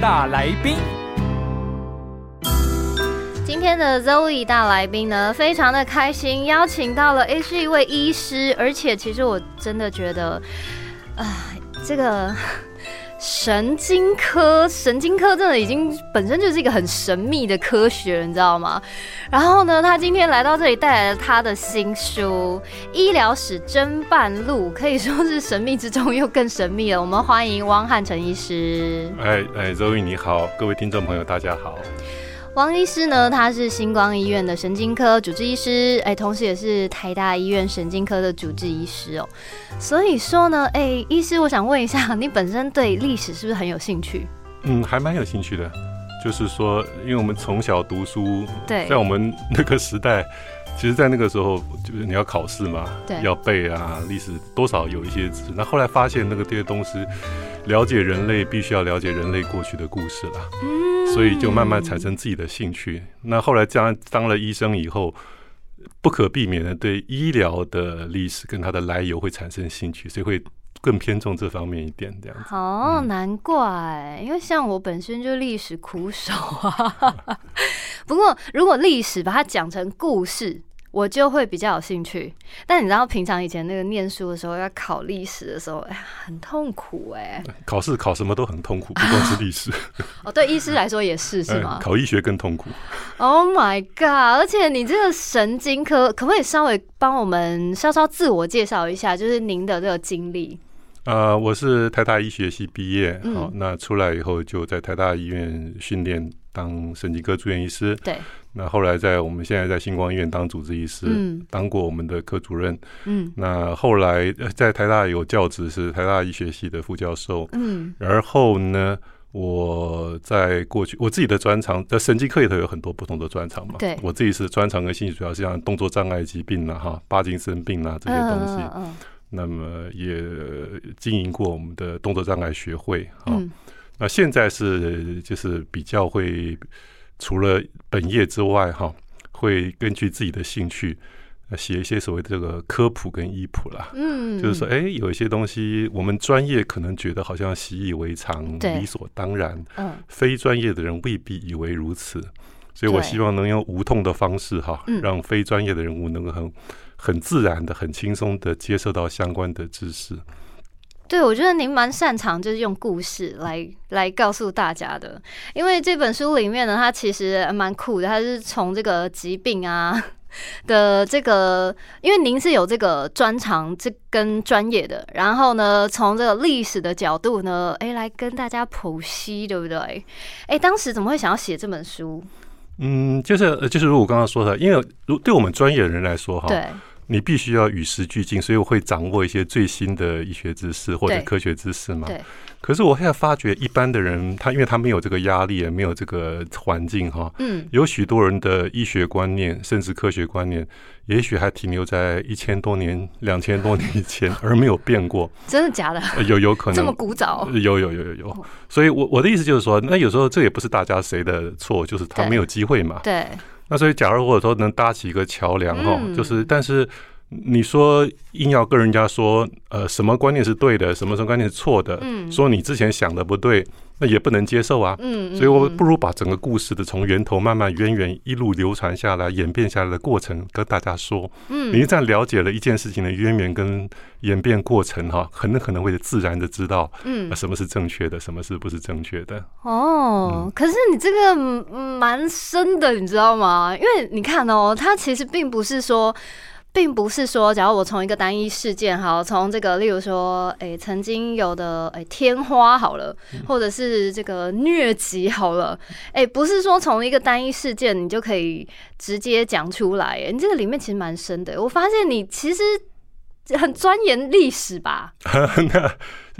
大来宾，今天的 Zoe 大来宾呢，非常的开心，邀请到了，诶，是一位医师，而且其实我真的觉得，啊、这个神经科，神经科真的已经本身就是一个很神秘的科学，你知道吗？然后呢，他今天来到这里，带来了他的新书《医疗史侦办录》，可以说是神秘之中又更神秘了。我们欢迎汪汉成医师。哎哎，周宇你好，各位听众朋友大家好。王医师呢，他是星光医院的神经科主治医师，哎，同时也是台大医院神经科的主治医师哦。所以说呢，哎，医师，我想问一下，你本身对历史是不是很有兴趣？嗯，还蛮有兴趣的，就是说，因为我们从小读书，对在我们那个时代，其实，在那个时候，就是你要考试嘛，对要背啊，历史多少有一些知识。那后来发现，那个这些东西，了解人类必须要了解人类过去的故事啦，嗯所以就慢慢产生自己的兴趣。那后来这样当了医生以后。不可避免的对医疗的历史跟它的来由会产生兴趣，所以会更偏重这方面一点，这样子。哦，难怪，因为像我本身就历史苦手啊。不过，如果历史把它讲成故事，我就会比较有兴趣。但你知道，平常以前那个念书的时候，要考历史的时候，哎呀，很痛苦哎、考试考什么都很痛苦，不光是历史，哦，对医师来说也是，是吗嗯？考医学更痛苦。Oh my god！而且你这个神经科，可不可以稍微帮我们稍稍自我介绍一下，就是您的这个经历？呃，我是台大医学系毕业，嗯好、那出来以后就在台大医院训练当神经科住院医师。对，那后来在我们现在在星光医院当主治医师，嗯当过我们的科主任。嗯那后来呃在台大有教职，是台大医学系的副教授。嗯然后呢，我在过去我自己的专长，在神经科里头有很多不同的专长嘛。对我自己是专长跟兴趣主要是像动作障碍疾病啦、哈，帕金森病啦、这些东西。嗯嗯那么也经营过我们的动作障碍学会啊。嗯那现在是就是比较会除了本业之外哈，会根据自己的兴趣呃写一些所谓的这个科普跟医谱啦。嗯就是说，哎、有一些东西我们专业可能觉得好像习以为常、理所当然，嗯非专业的人未必以为如此。所以我希望能用无痛的方式哈嗯，让非专业的人物能够很很自然的、很轻松的接受到相关的知识。对，我觉得您蛮擅长就是用故事来来告诉大家的，因为这本书里面呢，它其实蛮酷的，它是从这个疾病啊的这个，因为您是有这个专长这跟专业的，然后呢，从这个历史的角度呢，哎，来跟大家剖析，对不对？哎，当时怎么会想要写这本书？嗯，就是呃就是如果我刚刚说的，因为如对我们专业的人来说哈，对，你必须要与时俱进，所以我会掌握一些最新的医学知识或者科学知识嘛。对。可是我现在发觉，一般的人他因为他没有这个压力，也没有这个环境哈，嗯，有许多人的医学观念甚至科学观念，也许还停留在一千多年、两千多年以前，而没有变过。真的假的？呃有有可能 这么古早？呃有有有有有，所以我我的意思就是说，那有时候这也不是大家谁的错，就是他对没有机会嘛。对，那所以，假如我说能搭起一个桥梁哈，嗯。就是但是你说硬要跟人家说，呃，什么观念是对的，什么什么观念是错的，嗯说你之前想的不对，那也不能接受啊。嗯，所以，我嗯不如把整个故事的从源头慢慢渊源一路流传下来、演变下来的过程跟大家说。嗯你一旦了解了一件事情的渊源跟演变过程，哈，很可能会自然的知道嗯呃什么是正确的，什么是不是正确的。哦，嗯可是你这个嗯蛮深的，你知道吗？因为你看哦，它其实并不是说。并不是说，假如我从一个单一事件，好，从这个，例如说，诶、曾经有的，诶、天花好了，嗯或者是这个疟疾好了，诶、不是说从一个单一事件你就可以直接讲出来，诶，你这个里面其实蛮深的。我发现你其实很钻研历史吧？那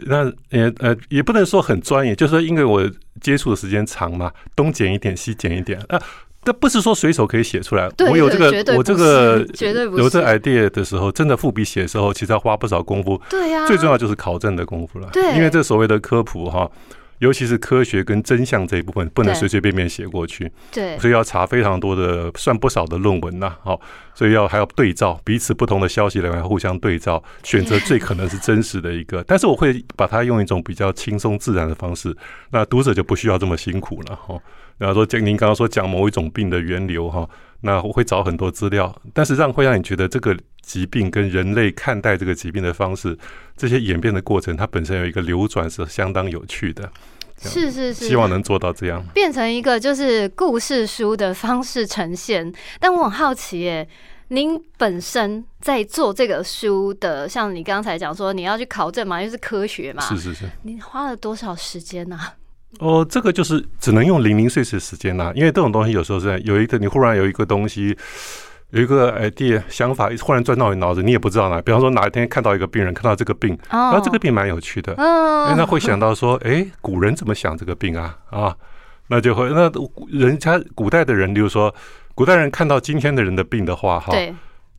那也呃也不能说很专业，就是说因为我接触的时间长嘛，东剪一点，西剪一点啊。这不是说随手可以写出来。我有这个，我这个绝对有这 idea 的时候，真的复笔写的时候，其实要花不少功夫。对呀、最重要就是考证的功夫了。对因为这所谓的科普哈，尤其是科学跟真相这一部分，不能对随随便便写过去，对所以要查非常多的，算不少的论文呐。好，所以要还要对照彼此不同的消息来源，互相对照，选择最可能是真实的一个。但是我会把它用一种比较轻松自然的方式，那读者就不需要这么辛苦了哈。然后说讲您刚刚说讲某一种病的源流哈，那我会找很多资料，但是让会让你觉得这个疾病跟人类看待这个疾病的方式，这些演变的过程，它本身有一个流转是相当有趣的。是是是，希望能做到这样。变成一个就是故事书的方式呈现。但我很好奇耶，您本身在做这个书的，像你刚才讲说你要去考证嘛，因为是科学嘛，是是是。你花了多少时间呢、啊？哦，这个就是只能用零零碎碎的时间啦、因为这种东西有时候是有一个你忽然有一个东西。有一个 idea 想法忽然钻到你脑子，你也不知道哪。比方说哪一天看到一个病人，看到这个病，哦然后这个病蛮有趣的，那会想到说，哎，古人怎么想这个病啊？啊，那就会那人家古代的人，例如说古代人看到今天的人的病的话，哈，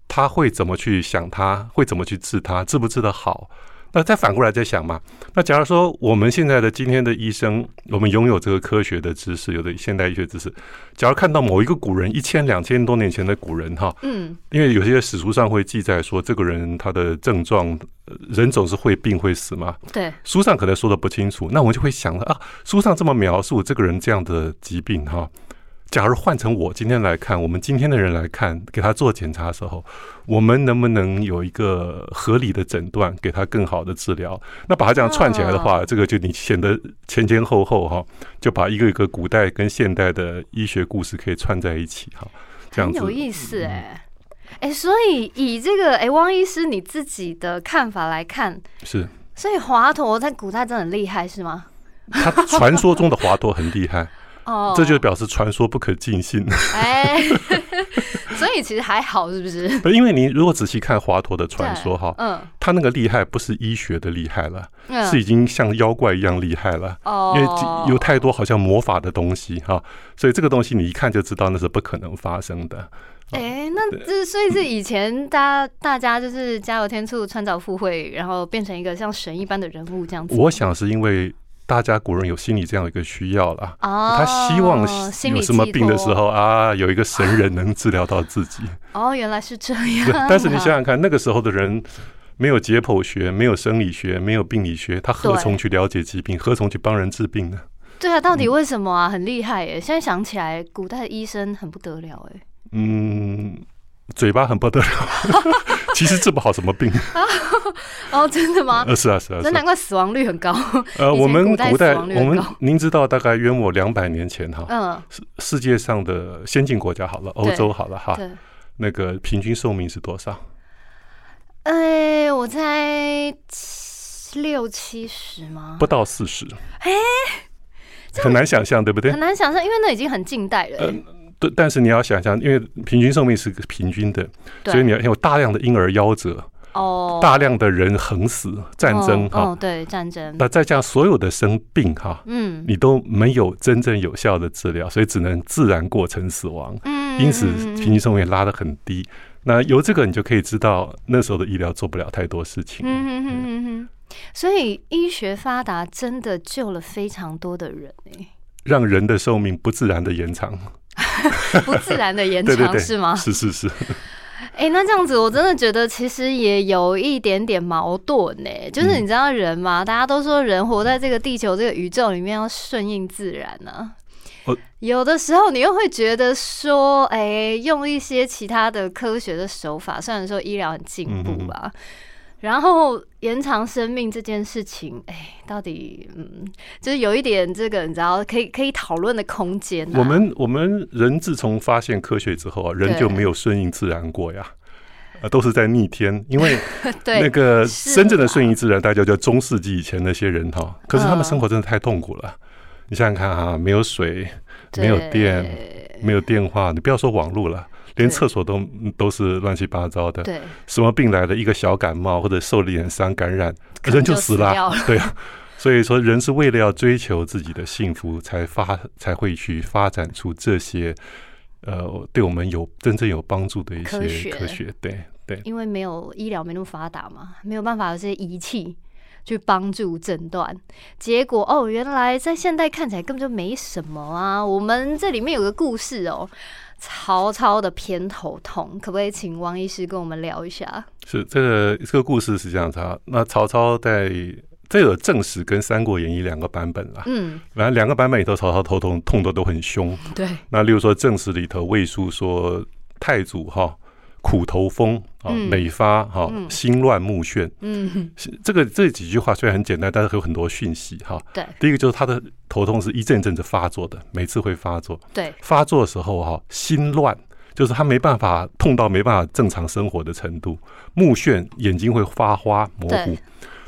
他会怎么去想他？会怎么去治他？治不治得好？那再反过来再想嘛。那假如说我们现在的今天的医生，我们拥有这个科学的知识，有的现代医学知识，假如看到某一个古人一千两千多年前的古人哈，嗯因为有些史书上会记载说这个人他的症状，呃人总是会病会死嘛，对书上可能说的不清楚，那我们就会想了啊，书上这么描述这个人这样的疾病哈，假如换成我今天来看，我们今天的人来看，给他做检查的时候，我们能不能有一个合理的诊断，给他更好的治疗？那把它这样串起来的话，这个就你显得前前后后哈，就把一个一个古代跟现代的医学故事可以串在一起哈，这样子有意思哎、哎、所以以这个哎、汪医师你自己的看法来看，是。所以华佗在古代真的很厉害是吗？他传说中的华佗很厉害，哦，这就表示传说不可尽信。哎，所以其实还好是不是？不因为你如果仔细看华佗的传说哈，嗯他那个厉害不是医学的厉害了，嗯是已经像妖怪一样厉害了。哦因为有太多好像魔法的东西哈，所以这个东西你一看就知道那是不可能发生的。哎、那这所以是以前大家大家就是加油添醋、穿凿附会，然后变成一个像神一般的人物这样子。我想是因为大家古人有心理这样一个需要了，哦，他希望有什么病的时候啊，有一个神人能治疗到自己。哦，原来是这对样。但是你想想看，那个时候的人没有解剖学，没有生理学，没有病理学，他何从去了解疾病？何从去帮人治病呢？对啊，到底嗯为什么啊？很厉害耶！现在想起来，古代的医生很不得了哎。嗯，嘴巴很不得了，其实治不好什么病。哦，真的吗？呃，是啊，是啊，那啊。难怪死亡率很高。呃，我们古代我们您知道，大概约莫两百年前哈，嗯，世世界上的先进国家好了，欧洲好了哈，那个平均寿命是多少？哎，我猜七六七十吗？不到四十。哎很难想象，对不对很？难想象，因为那已经很近代了。对，但是你要想象，因为平均寿命是个平均的，所以你要有大量的婴儿夭折，哦，大量的人横死，战争哈哦哦，，对，战争。那再加上所有的生病哈，嗯你都没有真正有效的治疗，所以只能自然过程死亡，嗯因此平均寿命拉得很低。那由这个你就可以知道，那时候的医疗做不了太多事情。嗯哼哼哼哼。所以医学发达真的救了非常多的人哎，让人的寿命不自然的延长，不自然的延对对对，长是吗？是是是，哎、那这样子我真的觉得其实也有一点点矛盾呢、就是嗯。你知道人嘛，大家都说人活在这个地球这个宇宙里面要顺应自然呢、哦。有的时候你又会觉得说，哎、用一些其他的科学的手法，虽然说医疗很进步嗯吧，然后延长生命这件事情，哎、到底嗯，就是有一点这个你知道可以可以讨论的空间、啊。我们我们人自从发现科学之后啊，人就没有顺应自然过呀。呃，都是在逆天，因为 对那个是真正的顺应自然，大家叫中世纪以前那些人哈，可是他们嗯生活真的太痛苦了。你想想看啊，没有水，没有电，没有电话，你不要说网络了，连厕所都都是乱七八糟的。对，什么病来了，一个小感冒或者受了一点伤感染，人就死了。对啊，所以说人是为了要追求自己的幸福，才发才会去发展出这些呃对我们有真正有帮助的一些科学。科学。对对，因为没有医疗没那么发达嘛，没有办法有这些仪器去帮助诊断。结果哦，原来在现代看起来根本就没什么啊。我们这里面有个故事哦，曹操的偏头痛，可不可以请王医师跟我们聊一下？是这个这个故事是这样子啊。那曹操在这有正史跟《三国演义》两个版本啦。嗯，反正两个版本里头，曹操头痛痛的都很凶。对，那例如说正史里头魏书说太祖哈苦头风啊，嗯每发哈嗯心乱目眩。嗯，是这个这几句话虽然很简单，但是有很多讯息哈。对第一个就是他的头痛是一阵一阵子发作的，每次会发作。对，发作的时候哈，心乱，就是他没办法痛到没办法正常生活的程度。目眩，眼睛会发花模糊。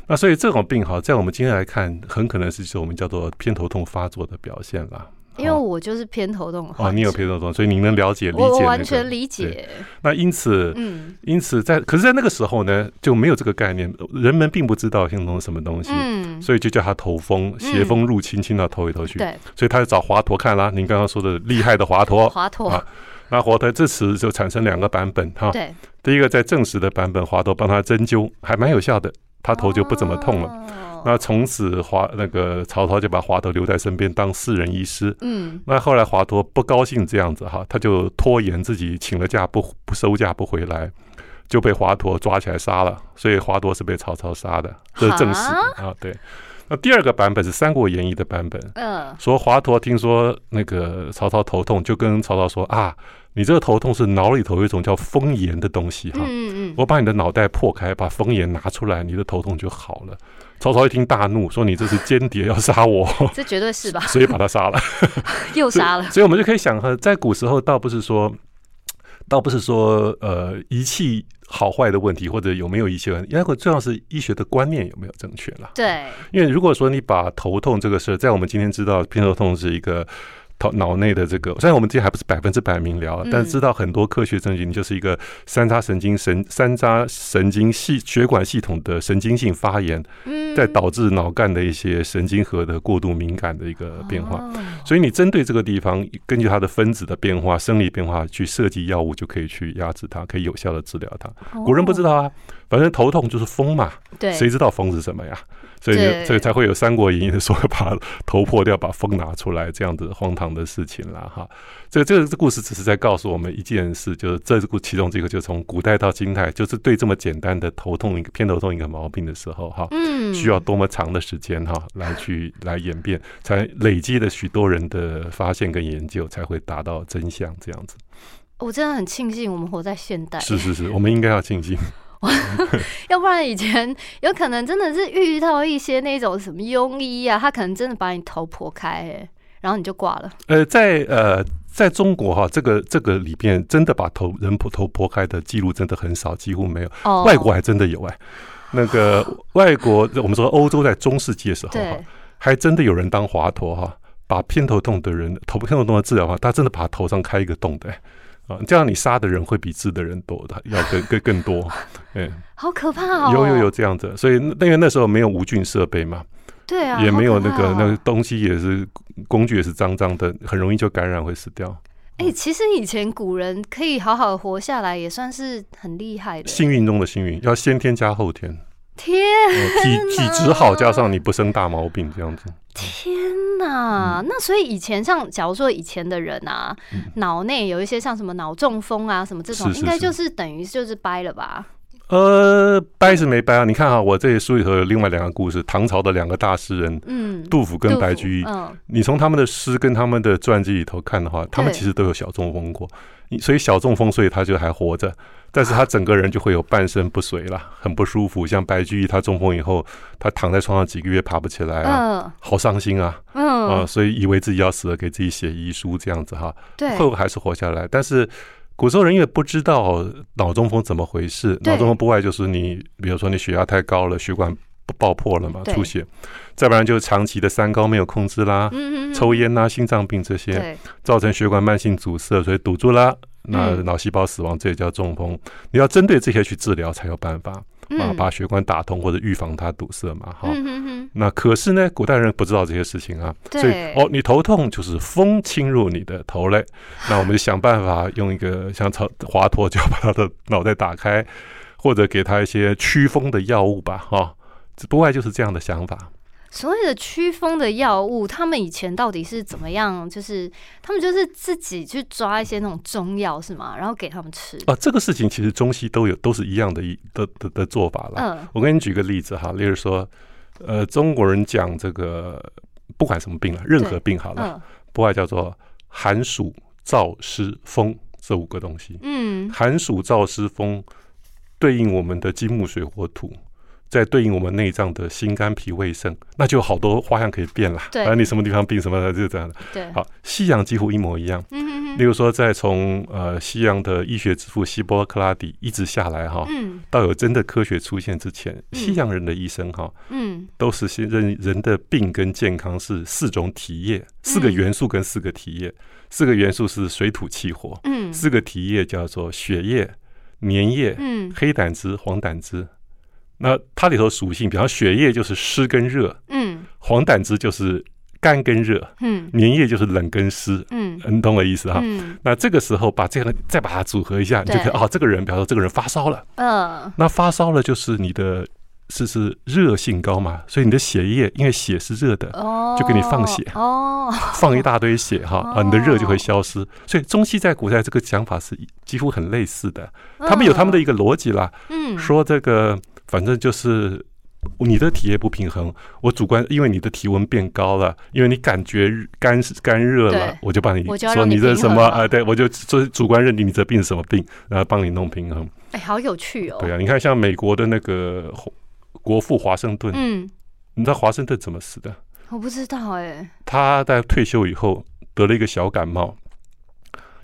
那所以这种病哈，在我们今天来看，很可能是就是我们叫做偏头痛发作的表现啦。因为我就是偏头痛的哦，你有偏头痛，所以你能了解理解、我那个、我完全理。解，那因此，嗯因此在可是，在那个时候呢，就没有这个概念，人们并不知道偏头痛是什么东西，嗯，所以就叫它头风，邪风入侵，侵到头里头去。对，所以他就找华佗看啦。您刚刚说的厉害的华佗，华佗啊，那华佗这时就产生两个版本哈。对，第一个在正史的版本，华佗帮他针灸，还蛮有效的，他头就不怎么痛了。了那从此华那个曹操就把华佗留在身边当私人医师。嗯，那后来华佗不高兴这样子哈，他就拖延自己请了假不不收假不回来，就被华佗抓起来杀了。所以华佗是被曹操杀的，这是正史啊。对。那第二个版本是《三国演义》的版本，嗯，说华佗听说那个曹操头痛，就跟曹操说啊，你这个头痛是脑里头有一种叫风炎的东西哈，嗯嗯，我把你的脑袋破开，把风炎拿出来，你的头痛就好了。曹操一听大怒，说你这是间谍要杀我，这绝对是吧？所以把他杀了。又杀了，所以我们就可以想哈，在古时候倒不是说，倒不是说呃仪器好坏的问题，或者有没有仪器的问题，因为重要是医学的观念有没有正确了。对，因为如果说你把头痛这个事儿，在我们今天知道偏头痛是一个头脑内的这个，虽然我们今天还不是百分之百明了，嗯但是知道很多科学证据，你就是一个三叉神经神三叉神经系血管系统的神经性发炎，嗯，再导致脑干的一些神经核的过度敏感的一个变化。哦所以你针对这个地方，根据它的分子的变化、生理变化去设计药物，就可以去压制它，可以有效的治疗它。古人不知道啊，反正头痛就是风嘛，哦对，谁知道风是什么呀？所以对所以才会有《三国演义》的说把头破掉，把风拿出来这样子荒唐的事情啦哈。这个这个故事只是在告诉我们一件事，就是这个其中这个，就从古代到今代，就是对这么简单的头痛一个偏头痛一个毛病的时候哈，嗯，需要多么长的时间哈来去来演变，才累积了许多人的发现跟研究，才会达到真相这样子。我真的很庆幸我们活在现代，是是是，我们应该要庆幸。要不然以前有可能真的是遇到一些那种什么庸医啊，他可能真的把你头剖开、哎，然后你就挂了。呃，在呃，在中国哈，这个这个里边真的把头人头头剖开的记录真的很少，几乎没有。哦外国还真的有哎、那个 外国，我们说欧洲在中世纪的时候哈对，还真的有人当华佗哈，把偏头痛的人头偏头痛的治疗哈，他真的把头上开一个洞的、欸。啊，这样你杀的人会比治的人多的，要更更更多。嗯，好可怕哦！有有有，这样子，所以那因为那时候没有无菌设备嘛，对啊，也没有那个那个东西也是工具也是脏脏的，很容易就感染会死掉。哎、其实以前古人可以好好活下来，也算是很厉害的。幸运中的幸运，要先天加后天，天呃体体质好加上你不生大毛病，这样子。天哪！那所以以前像假如说以前的人啊，嗯脑内有一些像什么脑中风啊什么这种，是是是应该就是等于就是掰了吧？呃，掰是没掰啊？你看啊，我这书里头有另外两个故事，唐朝的两个大诗人嗯，杜甫跟白居易。嗯，你从他们的诗跟他们的传记里头看的话，他们其实都有小中风过，你所以小中风，所以他就还活着，但是他整个人就会有半身不遂了，很不舒服。像白居易，他中风以后，他躺在床上几个月爬不起来啊，嗯好伤心啊啊、嗯，所以以为自己要死了，给自己写遗书这样子哈。对，后还是活下来。但是古时候人因为不知道脑中风怎么回事，脑中风不外就是你，比如说你血压太高了，血管爆破了嘛，出血；再不然就是长期的三高没有控制啦，抽烟啦、心脏病这些，造成血管慢性阻塞，所以堵住啦，那嗯脑细胞死亡这也叫中风。你要针对。这些去治疗才有办法啊，嗯。把血管打通或者预防它堵塞嘛，哈。嗯哼哼，那可是呢，古代人不知道这些事情啊，所以哦，你头痛就是风侵入你的头嘞，那我们就想办法用一个像草华佗，就把他的脑袋打开，或者给他一些驱风的药物吧，哈、只不外就是这样的想法。所谓的驱风的药物，他们以前到底是怎么样？就是他们就是自己去抓一些那种中药是吗？然后给他们吃。啊，这个事情其实中西都有，都是一样的一的的的做法了。嗯我给你举个例子哈，例如说，呃，中国人讲这个不管什么病了，任何病好了，嗯不外叫做寒暑燥湿风这五个东西。嗯寒暑燥湿风对应我们的金木水火土，再对应我们内脏的心肝脾胃肾，那就有好多花样可以变啦。对。反正你什么地方病什么的，就这样。的。对，好，西洋几乎一模一样。嗯哼哼。例如说，在从呃西洋的医学之父希波克拉底一直下来哈，嗯。到有真的科学出现之前，嗯。西洋人的医生哈，嗯。都是先认人的病跟健康是四种体液，四个嗯元素跟四个体液，四个元素是水土气火，嗯。四个体液叫做血液、粘液、嗯。黑胆汁、黄胆汁。那它里头属性，比方血液就是湿跟热，嗯。黄胆汁就是干跟热，嗯。粘液就是冷跟湿。嗯。你懂我意思哈？嗯。那这个时候把这个再把它组合一下，你就可以对哦，这个人，比方说这个人发烧了，呃那发烧了就是你的是是热性高嘛，所以你的血液因为血是热的，哦，就给你放血哦，放一大堆血哈啊，你的热就会消失。所以中西在古代这个讲法是几乎很类似的，他们有他们的一个逻辑啦，嗯。说这个反正就是。你的体液不平衡，我主观因为你的体温变高了，因为你感觉干干热了，我就帮你我就说你这什么啊？对，我就说主观认定你这病是什么病，然后帮你弄平衡。哎，好有趣哦。对啊，你看像美国的那个国父华盛顿，嗯，你知道华盛顿怎么死的？我不知道哎。他在退休以后得了一个小感冒，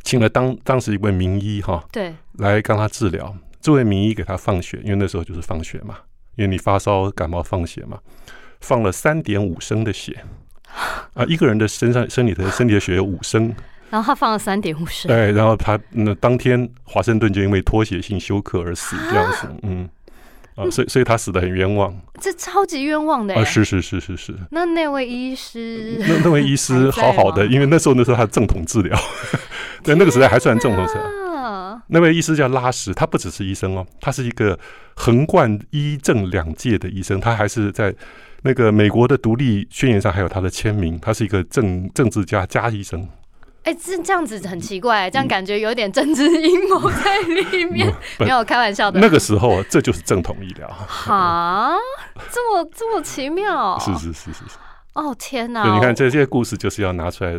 请了当当时一位名医哈对，来帮他治疗。这位名医给他放血，因为那时候就是放血嘛，因为你发烧感冒放血嘛，放了三点五升的血。啊，一个人的身上身体的身体的血有五升，然后他放了三点五升。对，然后他那当天华盛顿就因为脱血性休克而死，这样子，嗯，啊，所以所以他死的很冤枉这超级冤枉的哎啊，。是是是是是，那那位医师，那那位医师好好的，因为那时候那时候他正统治疗，在那个时代还算正统治疗。啊，那位医师叫拉什，他不只是医生哦，他是一个横贯医政两界的医生，他还是在那个美国的独立宣言上还有他的签名，他是一个政政治家加医生。哎，这这样子很奇怪，这样感觉有点政治阴谋在里面。不没有开玩笑的。那个时候，这就是正统医疗。哈，这么这么奇妙？是是是是是。哦天哪！对，你看这些故事就是要拿出来，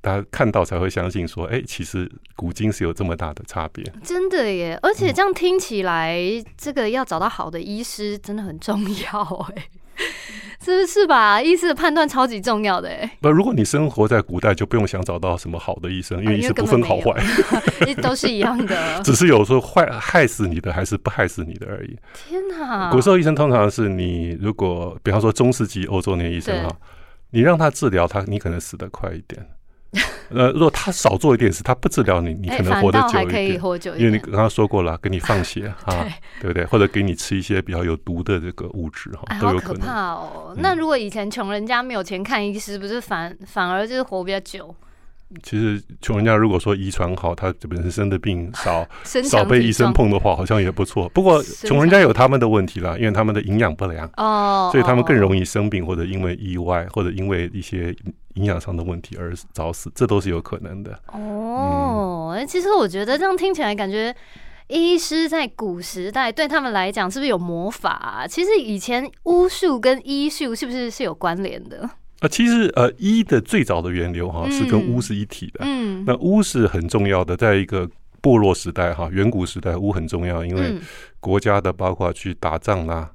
大家看到才会相信说，哎，其实古今是有这么大的差别。真的耶，而且这样听起来，这个要找到好的医师真的很重要哎，是不是吧？医师的判断超级重要的哎，不，如果你生活在古代，就不用想找到什么好的医生，因为为医师不分好坏，都是一样的。只是有时候坏害死你的还是不害死你的而已。天哪！古时候医生通常是你如果比方说中世纪欧洲那些医生对哈，你让他治疗他，你可能死得快一点。呃，如果他少做一点事，他不治疗你，你哎可能活得久一点。可以活久一点。因为你刚刚说过了，给你放血啊，对，不 对？或者给你吃一些比较有毒的这个物质哈都有可能。怕哦！嗯那如果以前穷人家没有钱看医师，不是反反而就是活比较久，其实穷人家如果说遗传好，他本身生的病少，少被医生碰的话，好像也不错。不过穷人家有他们的问题啦，因为他们的营养不良，哦，所以他们更容易生病，或者因为意外，或者因为一些营养上的问题而早死，这都是有可能的。哦。哎其实我觉得这样听起来，感觉医师在古时代对他们来讲是不是有魔法啊？其实以前巫术跟医术是不是是有关联的？啊，其实呃，医的最早的源流哈、嗯是跟巫是一体的。嗯，那巫是很重要的，在一个部落时代哈，远古时代巫很重要，因为嗯国家的包括去打仗啦，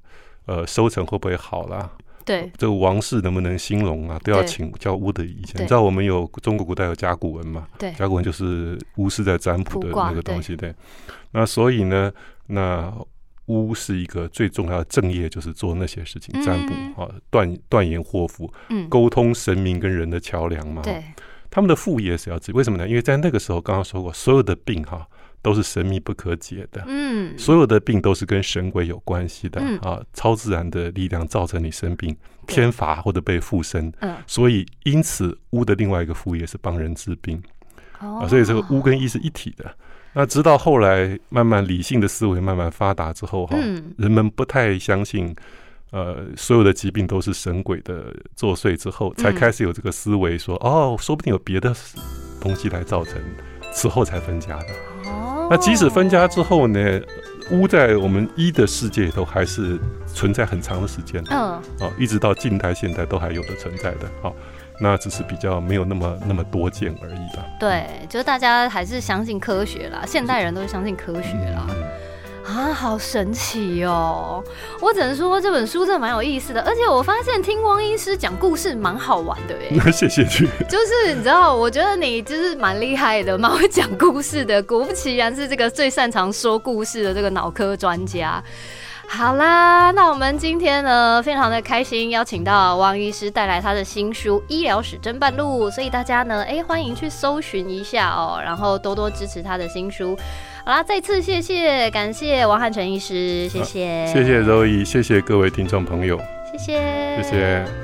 呃，收成会不会好啦，对这个王室能不能兴隆啊，都要对请教巫的意见。你知道我们有中国古代有甲骨文嘛？对甲骨文就是巫师在占卜的那个东西，对。那所以呢，那巫是一个最重要的正业，就是做那些事情，占卜嗯啊，断断言祸福，嗯沟通神明跟人的桥梁嘛。对他们的副业是要治，为什么呢？因为在那个时候，刚刚说过，所有的病哈都是神秘不可解的，嗯，所有的病都是跟神鬼有关系的嗯。啊，超自然的力量造成你生病，天罚或者被附身，嗯，所以因此巫的另外一个副业是帮人治病哦。啊，所以这个巫跟医是一体的。那直到后来慢慢理性的思维慢慢发达之后哈，嗯。人们不太相信。呃，所有的疾病都是神鬼的作祟之后，才嗯开始有这个思维说，哦，说不定有别的东西来造成，此后才分家的。哦那即使分家之后呢，屋在我们一的世界里头还是存在很长的时间嗯，哦，一直到近代、现代都还有的存在的。好，那只是比较没有那么那么多见而已吧。对，就是大家还是相信科学啦，现代人都是相信科学啦。嗯啊，好神奇哦！我只能说这本书真的蛮有意思的，而且我发现听汪医师讲故事蛮好玩的耶。那 谢谢你。就是你知道，我觉得你就是蛮厉害的，蛮会讲故事的。果不其然是这个最擅长说故事的这个脑科专家。好啦，那我们今天呢，非常的开心，邀请到汪医师带来他的新书《医疗史侦办录》，所以大家呢，哎，欢迎去搜寻一下哦，然后多多支持他的新书。好啦，再次谢谢，感谢王汉成医师，谢谢，谢谢周怡，谢谢各位听众朋友，谢谢，谢谢。